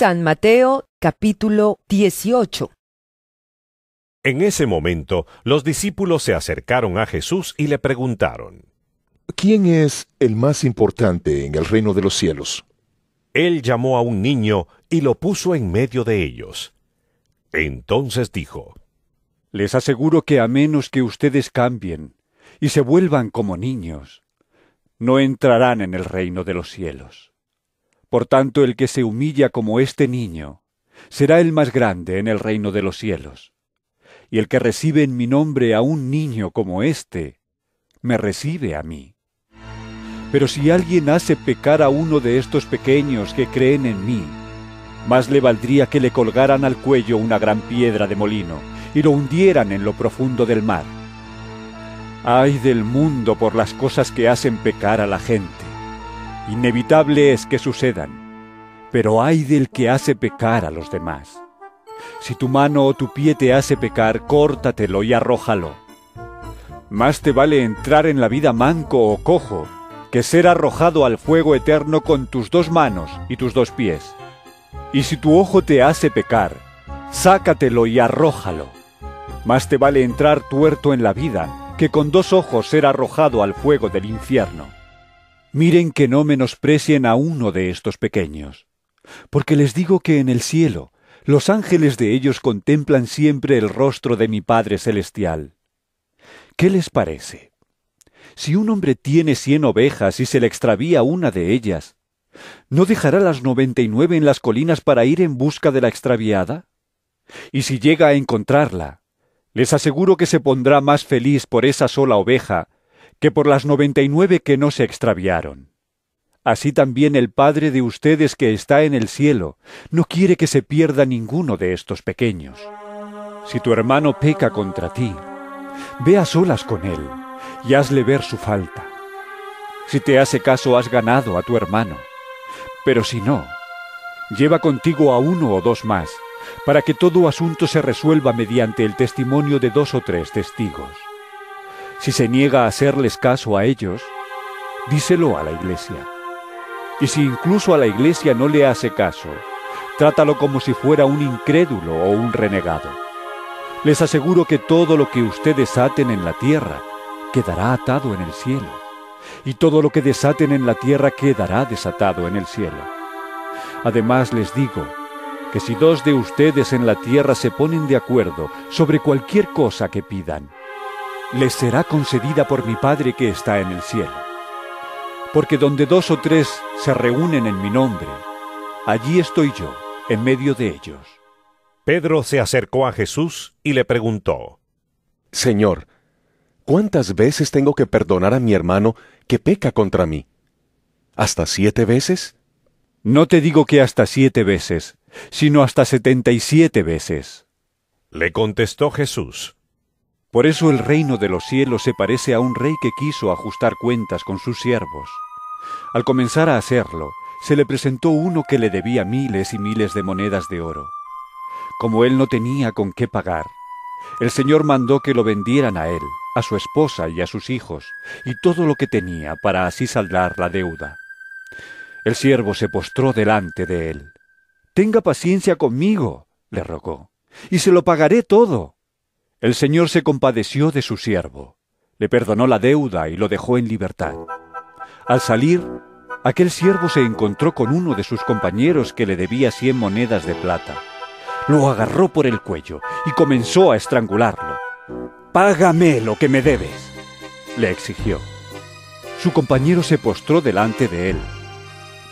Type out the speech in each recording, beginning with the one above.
San Mateo capítulo 18 En ese momento, los discípulos se acercaron a Jesús y le preguntaron. ¿Quién es el más importante en el reino de los cielos? Él llamó a un niño y lo puso en medio de ellos. Entonces dijo, Les aseguro que a menos que ustedes cambien y se vuelvan como niños, no entrarán en el reino de los cielos. Por tanto, el que se humilla como este niño, será el más grande en el reino de los cielos. Y el que recibe en mi nombre a un niño como este, me recibe a mí. Pero si alguien hace pecar a uno de estos pequeños que creen en mí, más le valdría que le colgaran al cuello una gran piedra de molino y lo hundieran en lo profundo del mar. Ay del mundo por las cosas que hacen pecar a la gente. Inevitable es que sucedan, pero ay del que hace pecar a los demás. Si tu mano o tu pie te hace pecar, córtatelo y arrójalo. Más te vale entrar en la vida manco o cojo que ser arrojado al fuego eterno con tus dos manos y tus dos pies. Y si tu ojo te hace pecar, sácatelo y arrójalo. Más te vale entrar tuerto en la vida que con dos ojos ser arrojado al fuego del infierno. Miren que no menosprecien a uno de estos pequeños, porque les digo que en el cielo los ángeles de ellos contemplan siempre el rostro de mi Padre Celestial. ¿Qué les parece? Si un hombre tiene cien ovejas y se le extravía una de ellas, ¿no dejará las noventa y nueve en las colinas para ir en busca de la extraviada? Y si llega a encontrarla, les aseguro que se pondrá más feliz por esa sola oveja que por las noventa y nueve que no se extraviaron. Así también el Padre de ustedes que está en el cielo no quiere que se pierda ninguno de estos pequeños. Si tu hermano peca contra ti, ve a solas con él y hazle ver su falta. Si te hace caso has ganado a tu hermano, pero si no, lleva contigo a uno o dos más, para que todo asunto se resuelva mediante el testimonio de dos o tres testigos. Si se niega a hacerles caso a ellos, díselo a la iglesia. Y si incluso a la iglesia no le hace caso, trátalo como si fuera un incrédulo o un renegado. Les aseguro que todo lo que ustedes aten en la tierra quedará atado en el cielo, y todo lo que desaten en la tierra quedará desatado en el cielo. Además les digo que si dos de ustedes en la tierra se ponen de acuerdo sobre cualquier cosa que pidan, les será concedida por mi Padre que está en el cielo. Porque donde dos o tres se reúnen en mi nombre, allí estoy yo, en medio de ellos. Pedro se acercó a Jesús y le preguntó, Señor, ¿cuántas veces tengo que perdonar a mi hermano que peca contra mí? ¿Hasta siete veces? No te digo que hasta siete veces, sino hasta setenta y siete veces. Le contestó Jesús, Por eso el reino de los cielos se parece a un rey que quiso ajustar cuentas con sus siervos. Al comenzar a hacerlo, se le presentó uno que le debía miles y miles de monedas de oro. Como él no tenía con qué pagar, el Señor mandó que lo vendieran a él, a su esposa y a sus hijos, y todo lo que tenía para así saldar la deuda. El siervo se postró delante de él. Tenga paciencia conmigo, le rogó, y se lo pagaré todo. El Señor se compadeció de su siervo, le perdonó la deuda y lo dejó en libertad. Al salir, aquel siervo se encontró con uno de sus compañeros que le debía cien monedas de plata. Lo agarró por el cuello y comenzó a estrangularlo. Págame lo que me debes, le exigió. Su compañero se postró delante de él.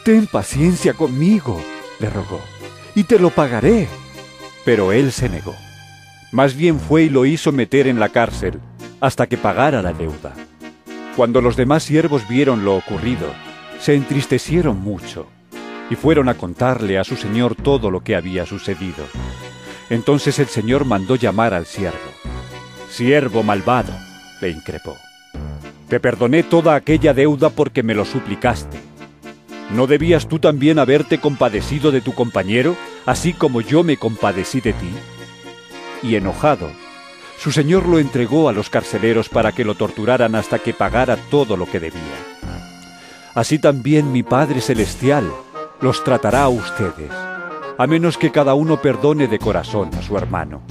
Ten paciencia conmigo, le rogó, y te lo pagaré. Pero él se negó. Más bien fue y lo hizo meter en la cárcel hasta que pagara la deuda. Cuando los demás siervos vieron lo ocurrido, se entristecieron mucho y fueron a contarle a su señor todo lo que había sucedido. Entonces el señor mandó llamar al siervo. Siervo malvado, le increpó. Te perdoné toda aquella deuda porque me lo suplicaste. ¿No debías tú también haberte compadecido de tu compañero, así como yo me compadecí de ti? Y enojado, su señor lo entregó a los carceleros para que lo torturaran hasta que pagara todo lo que debía. Así también mi Padre Celestial los tratará a ustedes, a menos que cada uno perdone de corazón a su hermano.